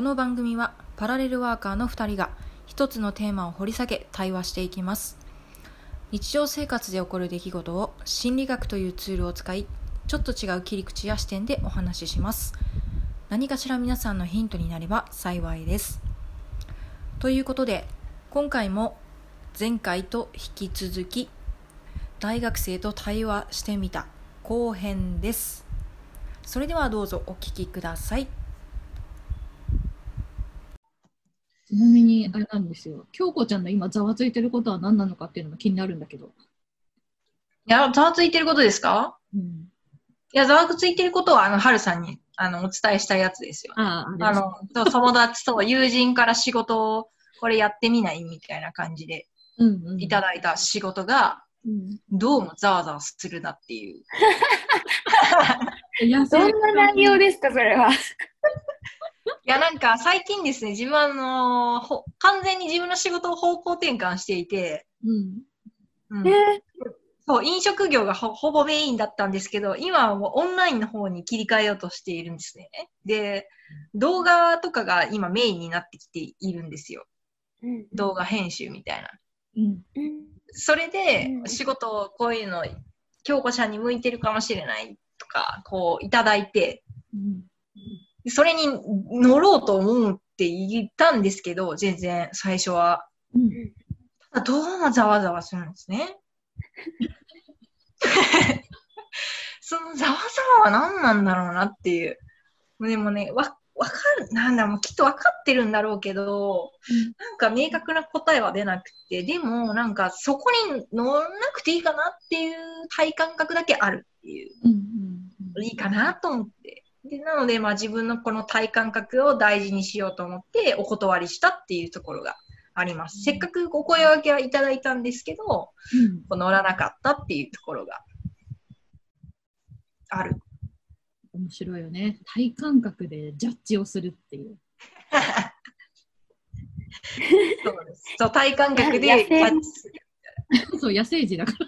こ。の番組はパラレルワーカーの2人が一つのテーマを掘り下げ対話していきます。日常生活で起こる出来事を心理学というツールを使い、ちょっと違う切り口や視点でお話しします。何かしら皆さんのヒントになれば幸いです。ということで、今回も前回と引き続き、大学生と対話してみた後編です。それではどうぞお聞きください。ちなみに、あれなんですよ。京子ちゃんの今、ざわついてることは何なのかっていうのが気になるんだけど。いや、ざわついてることですか？うん、いや、ざわついてることは、あの、はるさんに、あの、お伝えしたやつですよ。ああ、の、そう友達と友人から仕事を、これやってみないみたいな感じでうんうん、いただいた仕事が、うん、どうもざわざわするなっていう。いやどんな内容ですか、それは。いや、なんか最近ですね、自分はあのほ完全に自分の仕事を方向転換していて、うん。うんえそう、飲食業がほほぼメインだったんですけど、今はもうオンラインの方に切り替えようとしているんですね。で、動画とかが今メインになってきているんですよ。うん動画編集みたいな。うん。うんそれでう、ん仕事をこういうの、京子ちゃんに向いてるかもしれないとか、こういただいて、うん。それに乗ろうと思うって言ったんですけど、全然最初は。うん。ただどうもざわざわするんですね。そのざわざわは何なんだろうなっていう。でもね、わ、わかる、なんだろう、きっとわかってるんだろうけど、なんか明確な答えは出なくて、でもなんかそこに乗らなくていいかなっていう体感覚だけあるっていう。うん。いいかなと思って。で、なので、まあ自分のこの体感覚を大事にしようと思ってお断りしたっていうところがあります。せっかくお声掛けはいただいたんですけど、うん。乗らなかったっていうところがある。面白いよね。体感覚でジャッジをするっていう。そうです。そう、体感覚で 野生キャッチする。そう、野生児だから。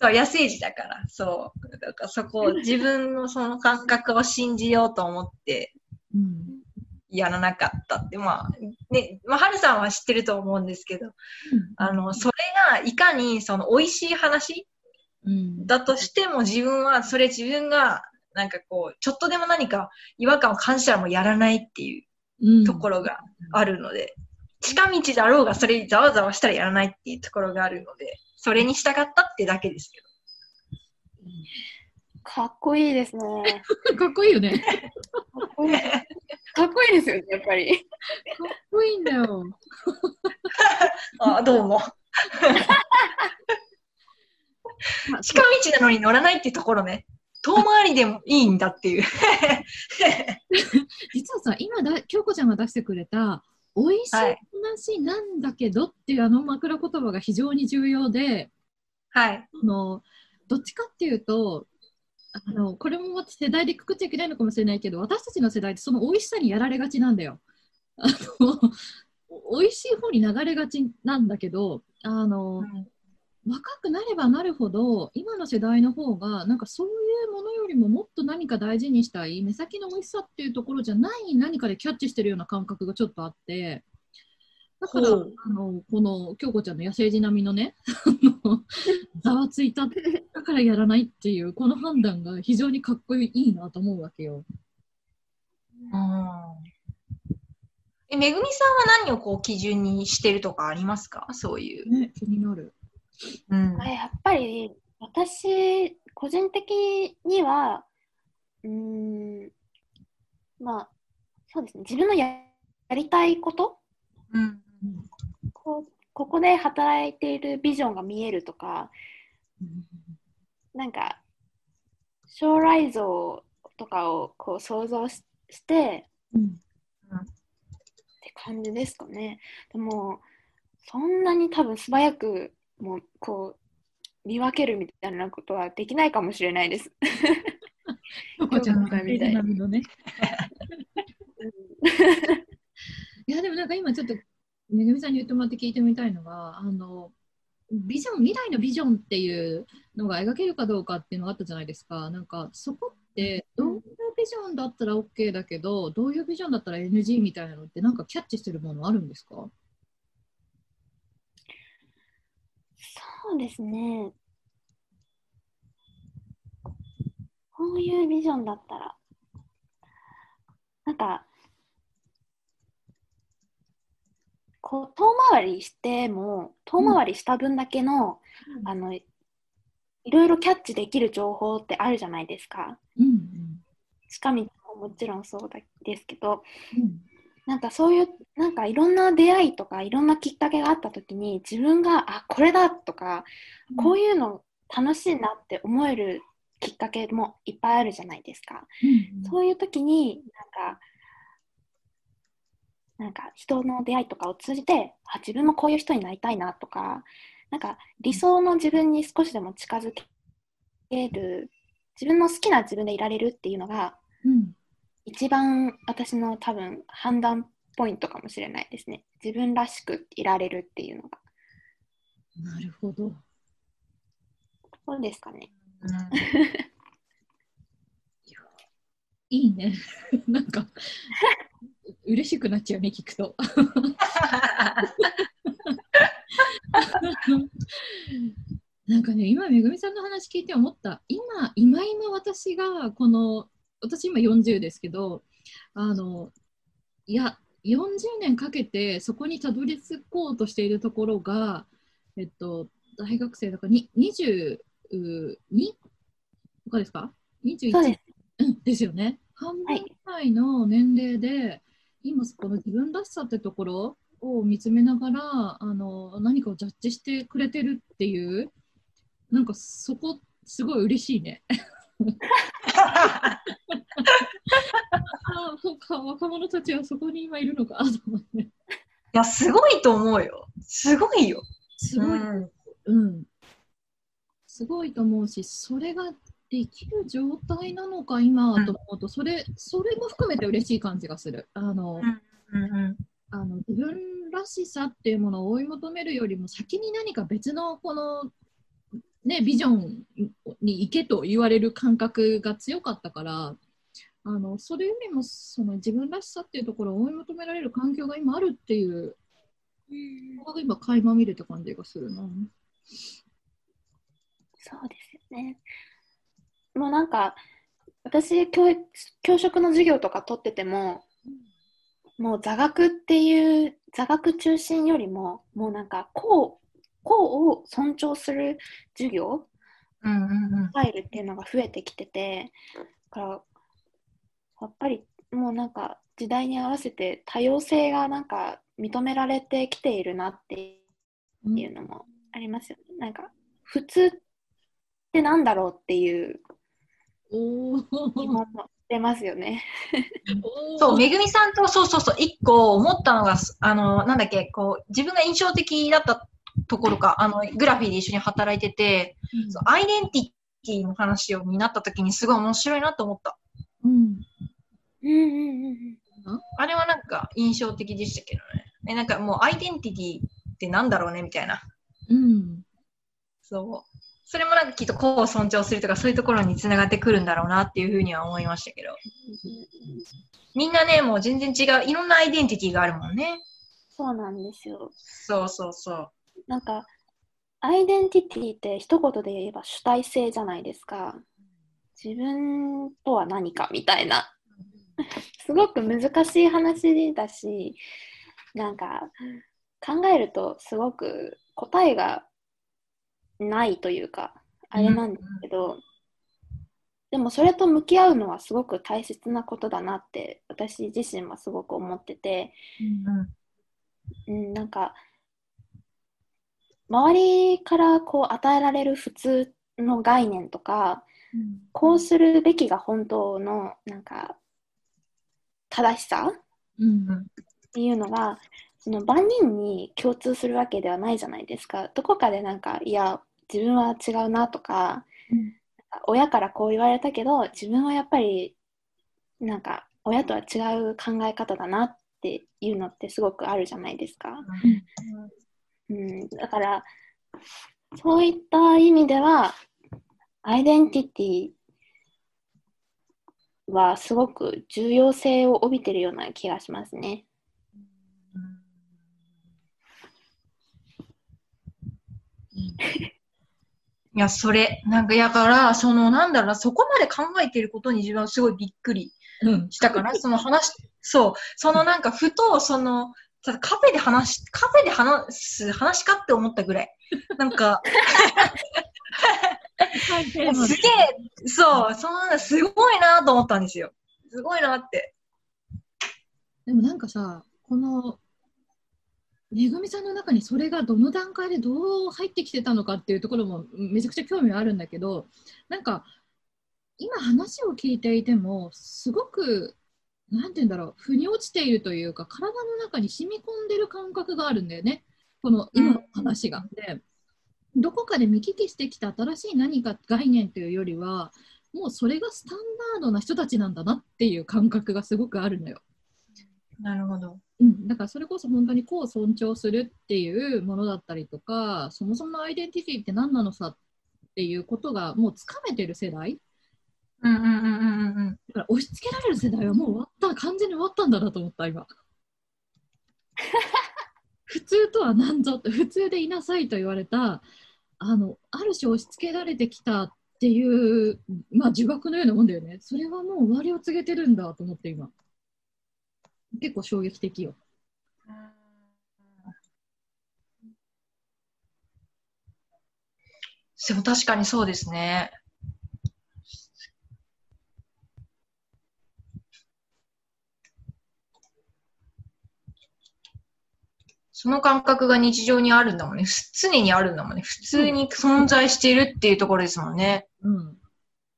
そう、野生児だから、そう。だからそこを、自分のその感覚を信じようと思って、うん。やらなかったって、まあ、ね、まあ、はるさんは知ってると思うんですけど、あの、それがいかにその美味しい話うん。だとしても自分は、それ自分が、なんかこう、ちょっとでも何か違和感を感じたらもうやらないっていううん。ところがあるので、近道だろうがそれざわざわしたらやらないっていうところがあるので、それに従ったってだけですけど。かっこいいですね。かっこいいよね。かっこいい。かっこいいですよね、やっぱり。かっこいいんだよ。あ、どうも。近道なのに乗らないっていうところね。遠回りでもいいんだっていう。実はさ、今だ、京子ちゃんが出してくれた、美味しい話なんだけどっていうあの枕言葉が非常に重要で、はい。あのどっちかっていうと、あのこれもまた世代でくくっちゃいけないのかもしれないけど、私たちの世代ってその美味しさにやられがちなんだよ。あの 美味しい方に流れがちなんだけど、あの若くなればなるほど、今の世代の方が、なんかそういうものよりももっと何か大事にしたい、目先の美味しさっていうところじゃない何かでキャッチしてるような感覚がちょっとあって、だから、あのこの京子ちゃんの野生児並みのね、あのざわついた、だからやらないっていう、この判断が非常にかっこいいなと思うわけよ。え、めぐみさんは何をこう基準にしてるとかありますか？そういう。ね、気になる。うんあやっぱり、私、個人的には、うーん、まあ、そうですね、自分のややりたいこと？うん。こうここで働いているビジョンが見えるとか、なんか将来像とかをこう想像ししてうんって感じですかね。でもそんなに多分素早くもうこう見分けるみたいなことはできないかもしれないです。京子ちゃんのみのね。いやでもなんか今ちょっとめぐみさんに言ってもらって聞いてみたいのがあのビジョン未来のビジョンっていうのが描けるかどうかっていうのがあったじゃないですか。なんかそこってどういうビジョンだったら OK だけど、どういうビジョンだったら NG みたいなのって、なんかキャッチしてるものあるんですか？そうですね。こういうビジョンだったら、なんか、こう遠回りしても、遠回りした分だけの、うん。あの、いろいろキャッチできる情報ってあるじゃないですか。うん近道ももちろんそうだですけど、うん。なんかそういう、なんかいろんな出会いとか、いろんなきっかけがあったときに、自分が、あ、これだとか、こういうの楽しいなって思えるきっかけもいっぱいあるじゃないですか。うん。そういう時に、なんか、なんか人の出会いとかを通じて、あ、自分もこういう人になりたいなとか、なんか理想の自分に少しでも近づける、自分の好きな自分でいられるっていうのが、うん一番私の多分判断ポイントかもしれないですね。自分らしくいられるっていうのが。なるほど。そうですかね。いいね。なんか、嬉しくなっちゃうね、聞くと。なんかね、今、めぐみさんの話聞いて思った。今、今今私が、この、私今40ですけど、あの、いや、40年かけてそこにたどり着こうとしているところが、えっと、大学生だからに22とかですか ?21 そうです。うんですよね。半分はいぐらいの年齢で、今この自分らしさってところを見つめながらあの何かをジャッジしてくれてるっていうなんかそこすごい嬉しいね。ああそうか若者たちはそこに今いるのかと思って。いや、すごいと思うよ。すごいよ。すごい、うんうん、すごいと思うし、それができる状態なのか、今はと思うと、それそれも含めて嬉しい感じがする。あの、うんうんあの自分らしさっていうものを追い求めるよりも先に何か別のこの、ね、ビジョンに行けと言われる感覚が強かったからあのそれよりもその自分らしさっていうところを追い求められる環境が今あるっていうのが今垣間見れた感じがするな。そうですよね。もうなんか、私教育、教職の授業とか取ってても、もう座学っていう、座学中心よりも、もうなんか、こう、こうを尊重する授業、うんうんうんスタイルっていうのが増えてきてて、だから、やっぱりもうなんか、時代に合わせて多様性がなんか認められてきているなっていうのもありますよね。なんか、普通ってなんだろうっていうおー疑問も出ますよね。そう、めぐみさんと、そうそうそう、一個思ったのが、あの、なんだっけ、こう、自分が印象的だったところか、あの、グラフィーで一緒に働いてて、そうアイデンティティの話をになった時にすごい面白いなと思った。うんうんうんうんうん。あれはなんか印象的でしたけどね。え、なんかもうアイデンティティってなんだろうねみたいな。うんそう。それもなんかきっと個を尊重するとかそういうところにつながってくるんだろうなっていうふうには思いましたけど。みんなね、もう全然違う、いろんなアイデンティティがあるもんね。そうなんですよ。そうそうそう。なんか、アイデンティティって一言で言えば主体性じゃないですか。自分とは何かみたいな。すごく難しい話だし、なんか考えるとすごく答えがないというか、あれなんですけど、でもそれと向き合うのはすごく大切なことだなって私自身はすごく思ってて、うんうん、なんか周りからこう与えられる普通の概念とかこうするべきが本当のなんか正しさうん。っていうのがその万人に共通するわけではないじゃないですか。どこかでなんかいや自分は違うなとか、うん。親からこう言われたけど自分はやっぱりなんか親とは違う考え方だなっていうのってすごくあるじゃないですか。うん、だからそういった意味ではアイデンティティはすごく重要性を帯びてるような気がしますね。いや、それ、なんか、やから、その、なんだろうな、そこまで考えてることに自分はすごいびっくりうん。したかな。その話、そう、そのなんか、ふと、その、ただカフェで話し、カフェで話す話かって思ったぐらい。なんか、すげえ、そう、そんな、すごいなと思ったんですよ。すごいなって。でもなんかさ、この、めぐみさんの中にそれがどの段階でどう入ってきてたのかっていうところもめちゃくちゃ興味はあるんだけど、なんか、今話を聞いていても、すごく、なんて言うんだろう、腑に落ちているというか、体の中に染み込んでる感覚があるんだよね。この今の話が。で、どこかで見聞きしてきた新しい何か概念というよりは、もうそれがスタンダードな人たちなんだなっていう感覚がすごくあるのよ。なるほど。うん、だからそれこそ本当にこう尊重するっていうものだったりとかそもそもアイデンティティって何なのさっていうことがもうつかめてる世代。うんうんうんうんうん。だから押し付けられる世代はもう終わった完全に終わったんだなと思った今。普通とは何ぞって普通でいなさいと言われたあのある種押し付けられてきたっていうまあ呪縛のようなもんだよね。それはもう終わりを告げてるんだと思って今結構衝撃的よでも確かにそうですね。その感覚が日常にあるんだもんね。ふ常にあるんだもんね。普通に存在しているっていうところですもんね。うん、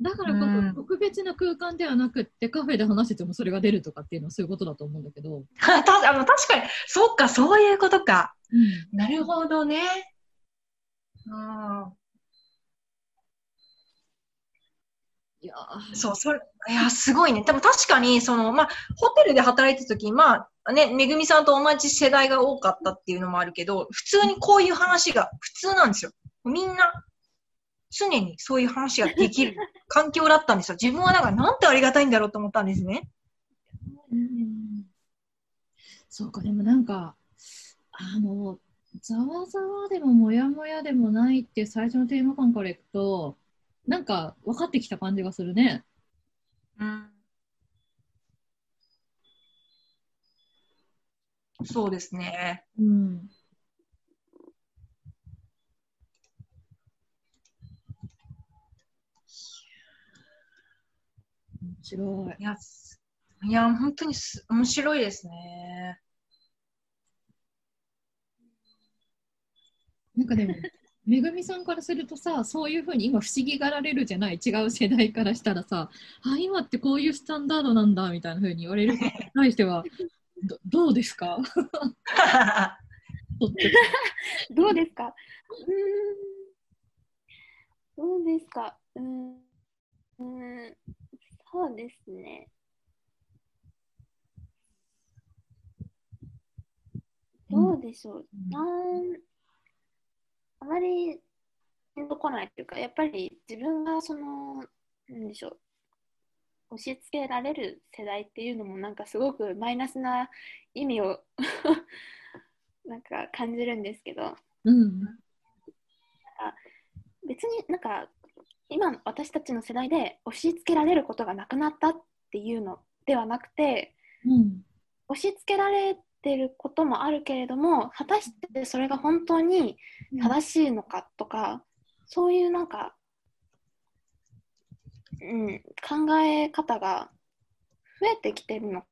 だからこうんそ特別な空間ではなくってカフェで話しててもそれが出るとかっていうのはそういうことだと思うんだけど、たあの確かに、そっか、そういうことか。うん、なるほどね。うんいやーそう、それ、いや、すごいね。でも確かに、その、まあ、ホテルで働いてた時まあ、ね、めぐみさんと同じ世代が多かったっていうのもあるけど、普通にこういう話が普通なんですよ。みんな、常にそういう話ができる環境だったんですよ。自分はだからなんてありがたいんだろうと思ったんですね。うんそうかでもなんかあのざわざわでももやもやでもないっていう最初のテーマ感からいくとなんか分かってきた感じがするね。うん。そうですね。うん白い。いや、すいや、本当にす面白いですね。なんかでも、めぐみさんからするとさ、そういうふうに今不思議がられるじゃない、違う世代からしたらさ、あ、今ってこういうスタンダードなんだみたいなふうに言われることに対しては、ど どうですか？どうですか？うーん。どうですか？うーん。うーん。そうですね。どうでしょう。なんあまりピンとこないっていうか、やっぱり自分がその、なんでしょう。押し付けられる世代っていうのもなんかすごくマイナスな意味を なんか感じるんですけど、うん別になんか今私たちの世代で押し付けられることがなくなったっていうのではなくてうん押し付けられてることもあるけれども果たしてそれが本当に正しいのかとか、そういうなんか、うん、考え方が増えてきてるの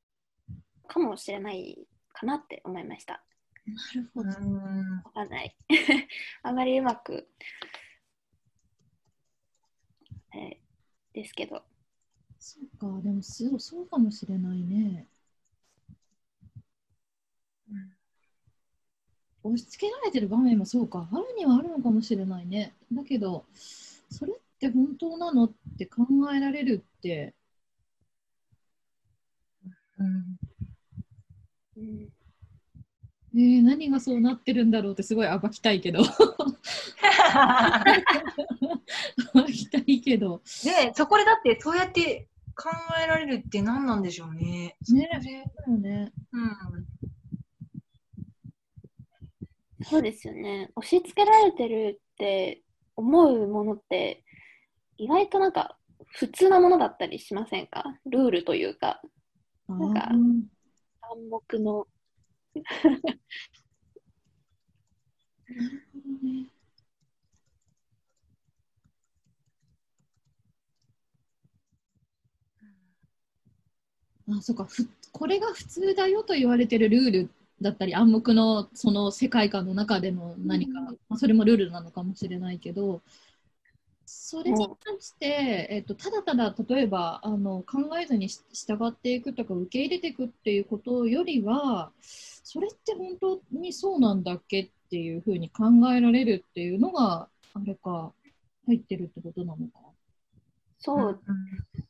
かもしれないかなって思いました。なるほど。うんわかんない。あまりうまく、えーですけど。そうか、でもそうそうかもしれないね。押し付けられてる場面もそうか、あるにはあるのかもしれないね。だけど、それって本当なのって考えられるって、うん。うん、えー、何がそうなってるんだろうってすごい暴きたいけど、暴きたいけど、で、そこでだってそうやって考えられるって何なんでしょうね。ねそうね。うん。そうですよね。押し付けられてるって思うものって意外となんか普通なものだったりしませんか？ルールというかなんか暗黙の。あ、そうかふ。これが普通だよと言われてるルールだったり、暗黙のその世界観の中での何か、うんまあ、それもルールなのかもしれないけど、それに関して、えっと、ただただ例えばあの考えずにし従っていくとか受け入れていくっていうことよりは、それって本当にそうなんだっけっていうふうに考えられるっていうのが、あれか、入ってるってことなのか。そう、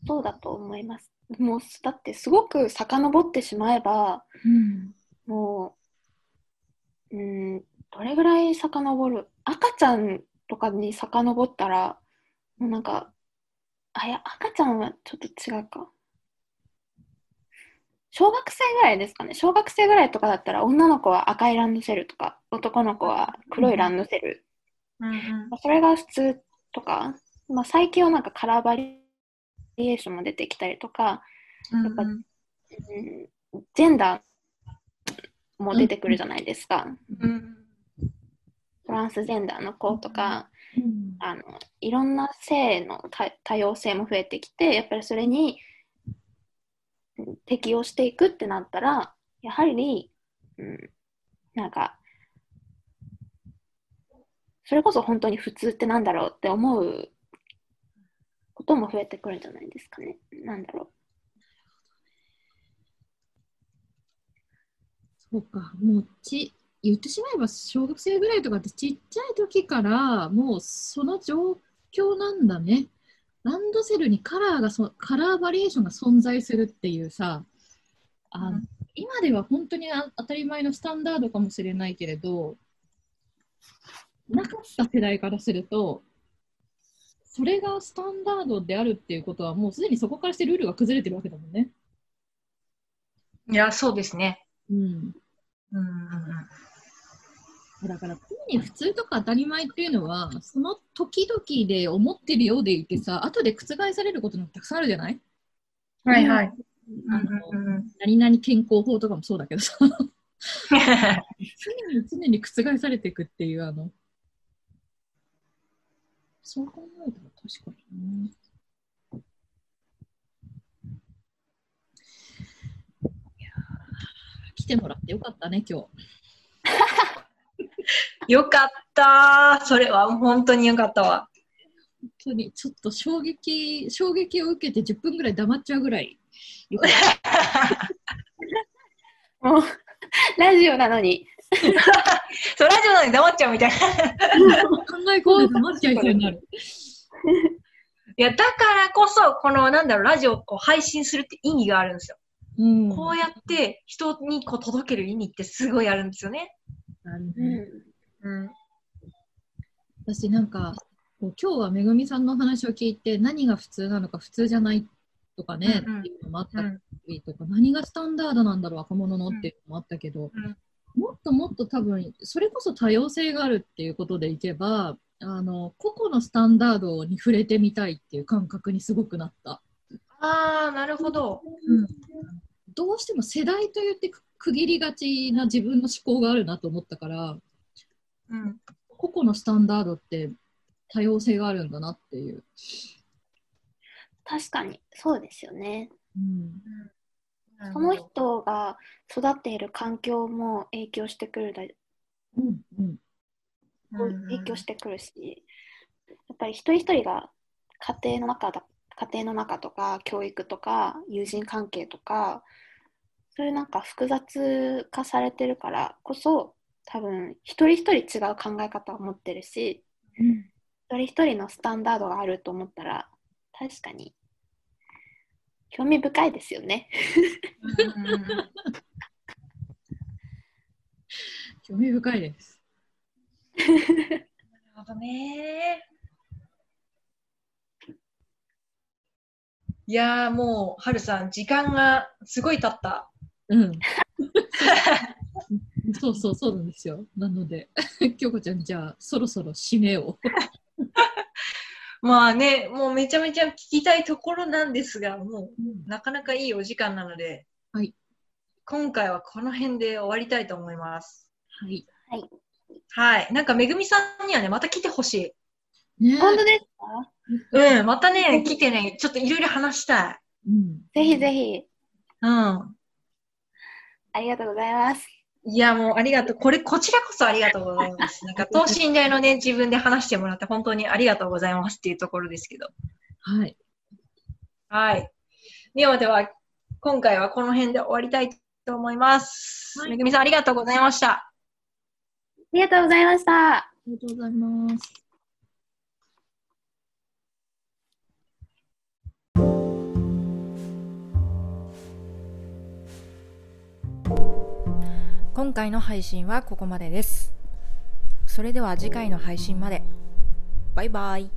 そうだと思います。もうだってすごく遡ってしまえばうんもう、うん、どれぐらい遡る？赤ちゃんとかに遡ったら、もうなんか、あ、いや、赤ちゃんはちょっと違うか。小学生ぐらいですかね。小学生ぐらいとかだったら、女の子は赤いランドセルとか、男の子は黒いランドセル。うんうんまあそれが普通とか、まあ、最近はなんかカラーバリエーションも出てきたりとか、うんやっぱうんジェンダーも出てくるじゃないですか。うん。トランスジェンダーの子とか、うん。あのいろんな性の多多様性も増えてきて、やっぱりそれにうん適応していくってなったら、やはり、うん、なんか、それこそ本当に普通ってなんだろうって思うことも増えてくるんじゃないですかね。なんだろそうか、もうち、言ってしまえば小学生ぐらいとかってちっちゃい時からもうその状況なんだね。ランドセルにカラーがそ、カラーバリエーションが存在するっていうさ、あうん今では本当にあ当たり前のスタンダードかもしれないけれど、なかった世代からすると、それがスタンダードであるっていうことはもうすでにそこからしてルールが崩れてるわけだもんね。いや、そうですね。うん。うんうんだから常に普通とか当たり前っていうのはその時々で思ってるようでいてさ後で覆されることなんてたくさんあるじゃない？うん。はいはい。あのうんうんうん何々健康法とかもそうだけどさ 常に常に覆されていくっていうあのそう考えたら確かにねいやー来てもらってよかったね今日 よかったー。それは本当によかったわ。本当にちょっと衝撃衝撃を受けて10分ぐらい黙っちゃうぐらい。もう、ラジオなのに。そう、ラジオなのに黙っちゃうみたいな。い考え込んで黙っちゃいそうになる。や、だからこそ、この、なんだろう、ラジオを配信するって意味があるんですよ。うんこうやって人にこう届ける意味ってすごいあるんですよね。なるうねん。うん。私なんか今日はめぐみさんの話を聞いて何が普通なのか普通じゃないとかね、うんうんっていうのもあったうん。りとか、何がスタンダードなんだろう若者のっていうのもあったけど、うんもっともっと多分それこそ多様性があるっていうことでいけばあの個々のスタンダードに触れてみたいっていう感覚にすごくなった。あー、なるほど。どうしても世代と言ってく区切りがちな自分の思考があるなと思ったからうん。個々のスタンダードって多様性があるんだなっていう。確かに、そうですよね。うんその人が育っている環境も影響してくるだうんうん。影響してくるし、やっぱり一人一人が家庭の中だ家庭の中とか教育とか友人関係とかそういうなんか複雑化されてるからこそ多分一人一人違う考え方を持ってるし一人一人のスタンダードがあると思ったら確かに興味深いですよね。興味深いです。なるほどね。いやーもう、はるさん、時間がすごい経った。うん。そうそうそうなんですよ。なので、京子ちゃん、じゃあ、そろそろ締めを。まあね、もうめちゃめちゃ聞きたいところなんですが、もうなかなかいいお時間なので、はい。今回はこの辺で終わりたいと思います。はい。はい。なんか、めぐみさんにはね、また来てほしい。ね本当ですか？うん、またね、来てね、ちょっといろいろ話したい。うん。ぜひぜひ。うん。ありがとうございます。いや、もうありがとう。これ、こちらこそありがとうございます。なんか、等身大のね、自分で話してもらって本当にありがとうございますっていうところですけど。はい。はい。ではでは、今回はこの辺で終わりたいと思います。はいめぐみさん、ありがとうございました。ありがとうございました。ありがとうございます。今回の配信はここまでです。それでは次回の配信まで。バイバイ。